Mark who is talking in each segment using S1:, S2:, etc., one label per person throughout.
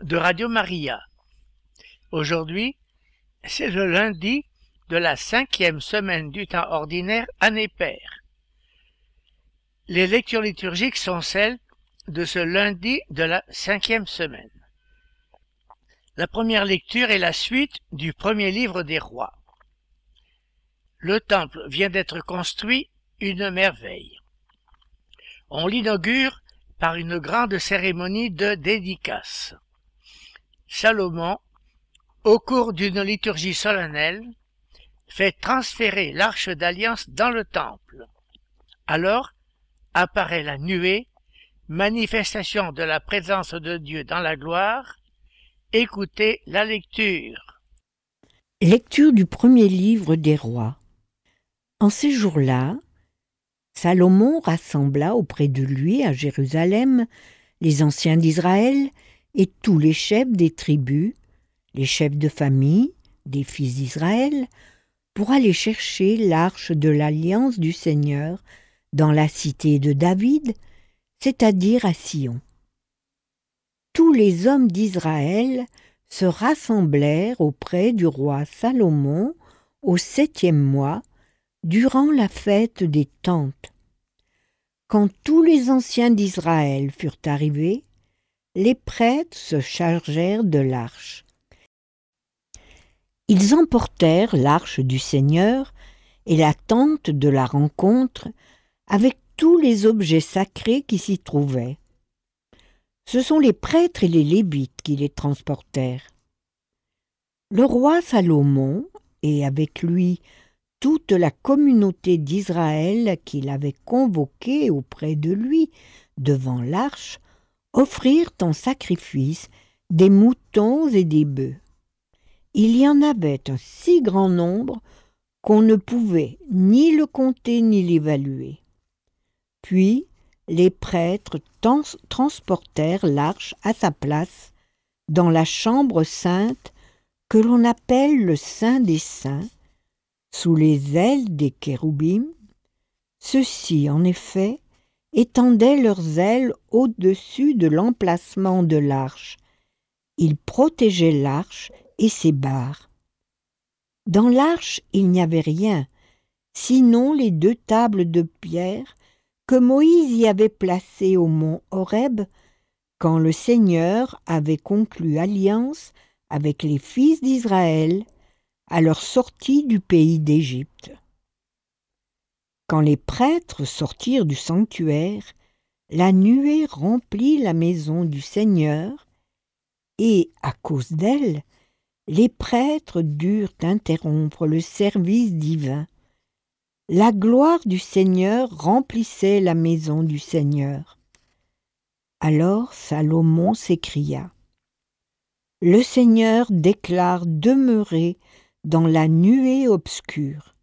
S1: de Radio Maria. Aujourd'hui, c'est le lundi de la cinquième semaine du temps ordinaire année paire. Les lectures liturgiques sont celles de ce lundi de la cinquième semaine. La première lecture est la suite du premier livre des rois. Le temple vient d'être construit, une merveille. On l'inaugure par une grande cérémonie de dédicace. Salomon, au cours d'une liturgie solennelle, fait transférer l'arche d'alliance dans le temple. Alors apparaît la nuée, manifestation de la présence de Dieu dans la gloire. Écoutez la lecture.
S2: Lecture du premier livre des rois. En ces jours-là, Salomon rassembla auprès de lui à Jérusalem les anciens d'Israël et tous les chefs des tribus, les chefs de famille des fils d'Israël, pour aller chercher l'arche de l'alliance du Seigneur dans la cité de David, c'est-à-dire à Sion. Tous les hommes d'Israël se rassemblèrent auprès du roi Salomon au septième mois, durant la fête des tentes. Quand tous les anciens d'Israël furent arrivés, les prêtres se chargèrent de l'arche. Ils emportèrent l'arche du Seigneur et la tente de la rencontre avec tous les objets sacrés qui s'y trouvaient. Ce sont les prêtres et les lévites qui les transportèrent. Le roi Salomon, et avec lui toute la communauté d'Israël qu'il avait convoquée auprès de lui devant l'arche, offrirent en sacrifice des moutons et des bœufs. Il y en avait un si grand nombre qu'on ne pouvait ni le compter ni l'évaluer. Puis les prêtres transportèrent l'arche à sa place dans la chambre sainte que l'on appelle le Saint des Saints, sous les ailes des kéroubim. Ceux-ci, en effet, étendaient leurs ailes au-dessus de l'emplacement de l'arche. Ils protégeaient l'arche et ses barres. Dans l'arche, il n'y avait rien, sinon les deux tables de pierre que Moïse y avait placées au mont Horeb quand le Seigneur avait conclu alliance avec les fils d'Israël à leur sortie du pays d'Égypte. Quand les prêtres sortirent du sanctuaire, la nuée remplit la maison du Seigneur, et, à cause d'elle, les prêtres durent interrompre le service divin. La gloire du Seigneur remplissait la maison du Seigneur. Alors Salomon s'écria. Le Seigneur déclare demeurer dans la nuée obscure.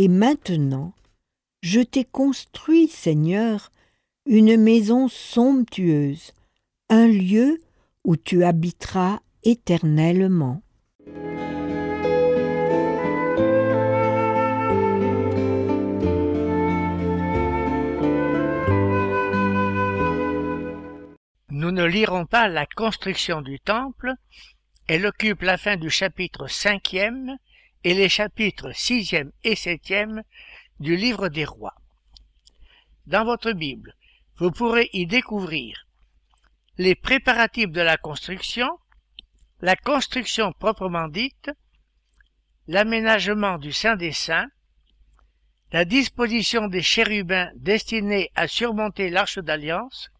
S2: Et maintenant, je t'ai construit, Seigneur, une maison somptueuse, un lieu où tu habiteras éternellement.
S1: Nous ne lirons pas la construction du temple, elle occupe la fin du chapitre cinquième et les chapitres sixième et septième du livre des rois. Dans votre Bible, vous pourrez y découvrir les préparatifs de la construction, la construction proprement dite, l'aménagement du Saint des Saints, la disposition des chérubins destinés à surmonter l'arche d'alliance,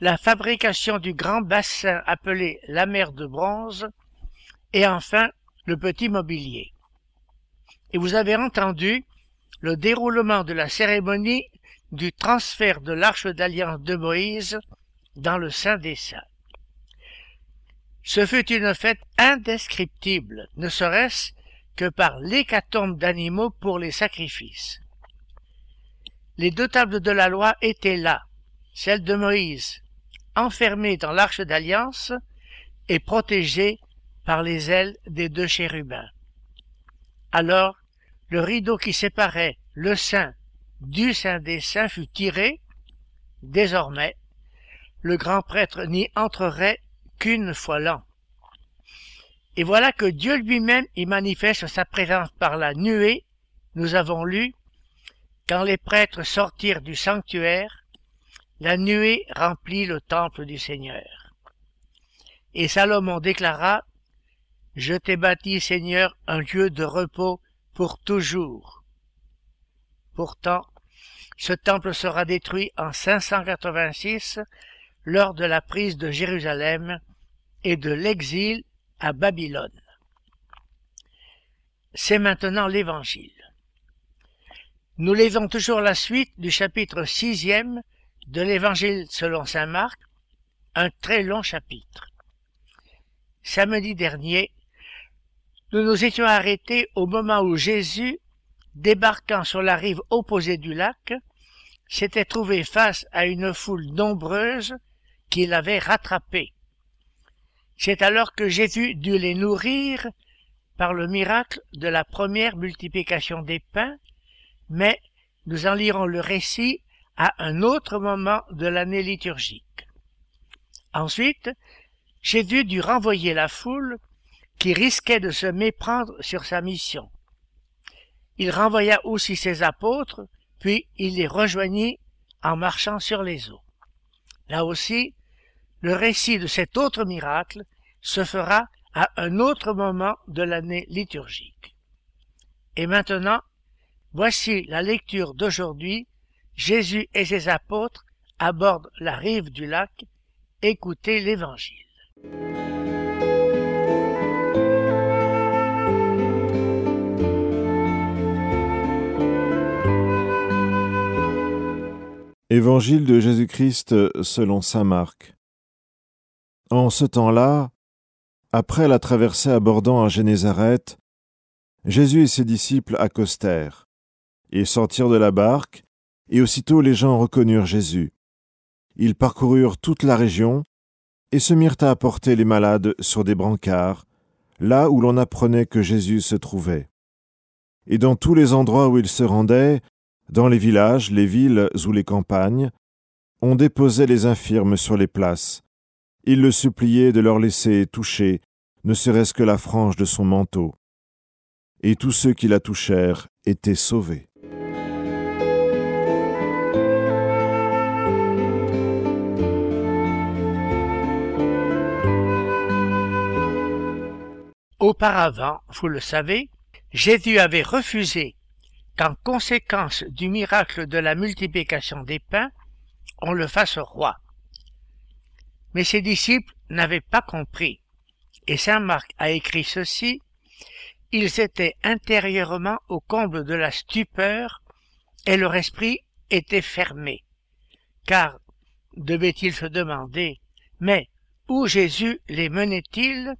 S1: la fabrication du grand bassin appelé la mer de bronze, et enfin le petit mobilier. Et vous avez entendu le déroulement de la cérémonie du transfert de l'arche d'alliance de Moïse dans le Saint des Saints. Ce fut une fête indescriptible, ne serait-ce que par l'hécatombe d'animaux pour les sacrifices. Les deux tables de la loi étaient là, celle de Moïse, enfermée dans l'arche d'alliance et protégée par les ailes des deux chérubins. Alors, le rideau qui séparait le saint du saint des saints fut tiré. Désormais, le grand prêtre n'y entrerait qu'une fois l'an. Et voilà que Dieu lui-même y manifeste sa présence par la nuée, nous avons lu, quand les prêtres sortirent du sanctuaire, la nuée remplit le temple du Seigneur. Et Salomon déclara, Je t'ai bâti, Seigneur, un lieu de repos pour toujours. Pourtant, ce temple sera détruit en 586 lors de la prise de Jérusalem et de l'exil à Babylone. C'est maintenant l'Évangile. Nous lisons toujours la suite du chapitre sixième de l'Évangile selon saint Marc, un très long chapitre. Samedi dernier, nous nous étions arrêtés au moment où Jésus, débarquant sur la rive opposée du lac, s'était trouvé face à une foule nombreuse qui l'avait rattrapé. C'est alors que Jésus dut les nourrir par le miracle de la première multiplication des pains, mais nous en lirons le récit à un autre moment de l'année liturgique. Ensuite, Jésus dut renvoyer la foule qui risquait de se méprendre sur sa mission. Il renvoya aussi ses apôtres, puis il les rejoignit en marchant sur les eaux. Là aussi, le récit de cet autre miracle se fera à un autre moment de l'année liturgique. Et maintenant, voici la lecture d'aujourd'hui. Jésus et ses apôtres abordent la rive du lac. Écoutez l'Évangile.
S3: Évangile de Jésus-Christ selon saint Marc. En ce temps-là, après la traversée abordant à Génézareth, Jésus et ses disciples accostèrent, et sortirent de la barque, et aussitôt les gens reconnurent Jésus. Ils parcoururent toute la région, et se mirent à apporter les malades sur des brancards, là où l'on apprenait que Jésus se trouvait. Et dans tous les endroits où il se rendait, dans les villages, les villes ou les campagnes, on déposait les infirmes sur les places, il le suppliait de leur laisser toucher, ne serait-ce que la frange de son manteau. Et tous ceux qui la touchèrent étaient sauvés.
S1: Auparavant, vous le savez, Jésus avait refusé qu'en conséquence du miracle de la multiplication des pains, on le fasse roi. Mais ses disciples n'avaient pas compris, et saint Marc a écrit ceci, ils étaient intérieurement au comble de la stupeur, et leur esprit était fermé. Car, devait-il se demander, mais où Jésus les menait-il?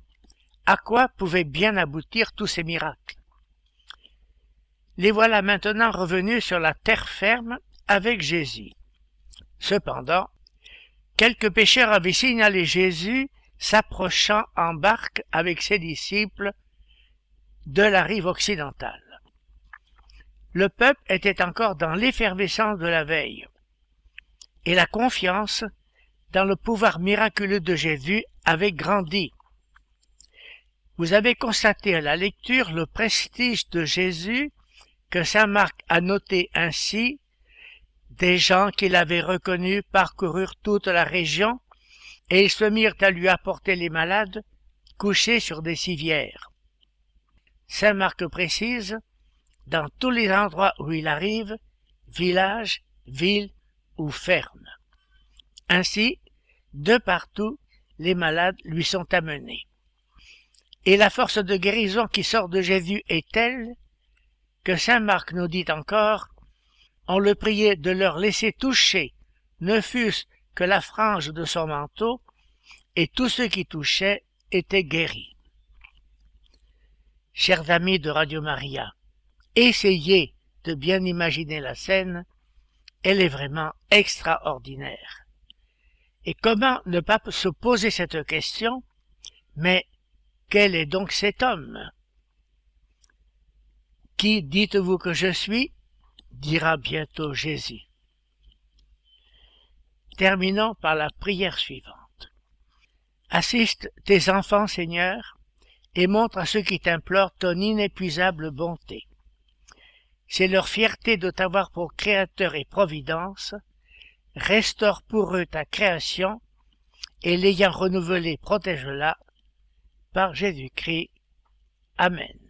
S1: À quoi pouvaient bien aboutir tous ces miracles? Les voilà maintenant revenus sur la terre ferme avec Jésus. Cependant, Quelques pêcheurs avaient signalé Jésus s'approchant en barque avec ses disciples de la rive occidentale. Le peuple était encore dans l'effervescence de la veille, et la confiance dans le pouvoir miraculeux de Jésus avait grandi. Vous avez constaté à la lecture le prestige de Jésus que saint Marc a noté ainsi des gens qui l'avaient reconnu parcoururent toute la région, et ils se mirent à lui apporter les malades, couchés sur des civières. Saint Marc précise, dans tous les endroits où il arrive, village, ville ou ferme. Ainsi, de partout, les malades lui sont amenés. Et la force de guérison qui sort de Jésus est telle que Saint Marc nous dit encore on le priait de leur laisser toucher, ne fût-ce que la frange de son manteau, et tous ceux qui touchaient était guéri. Chers amis de Radio Maria, essayez de bien imaginer la scène, elle est vraiment extraordinaire. Et comment ne pas se poser cette question Mais quel est donc cet homme? Qui dites-vous que je suis? dira bientôt Jésus. Terminons par la prière suivante. Assiste tes enfants, Seigneur, et montre à ceux qui t'implorent ton inépuisable bonté. C'est leur fierté de t'avoir pour créateur et providence. Restaure pour eux ta création, et l'ayant renouvelée, protège-la. Par Jésus-Christ. Amen.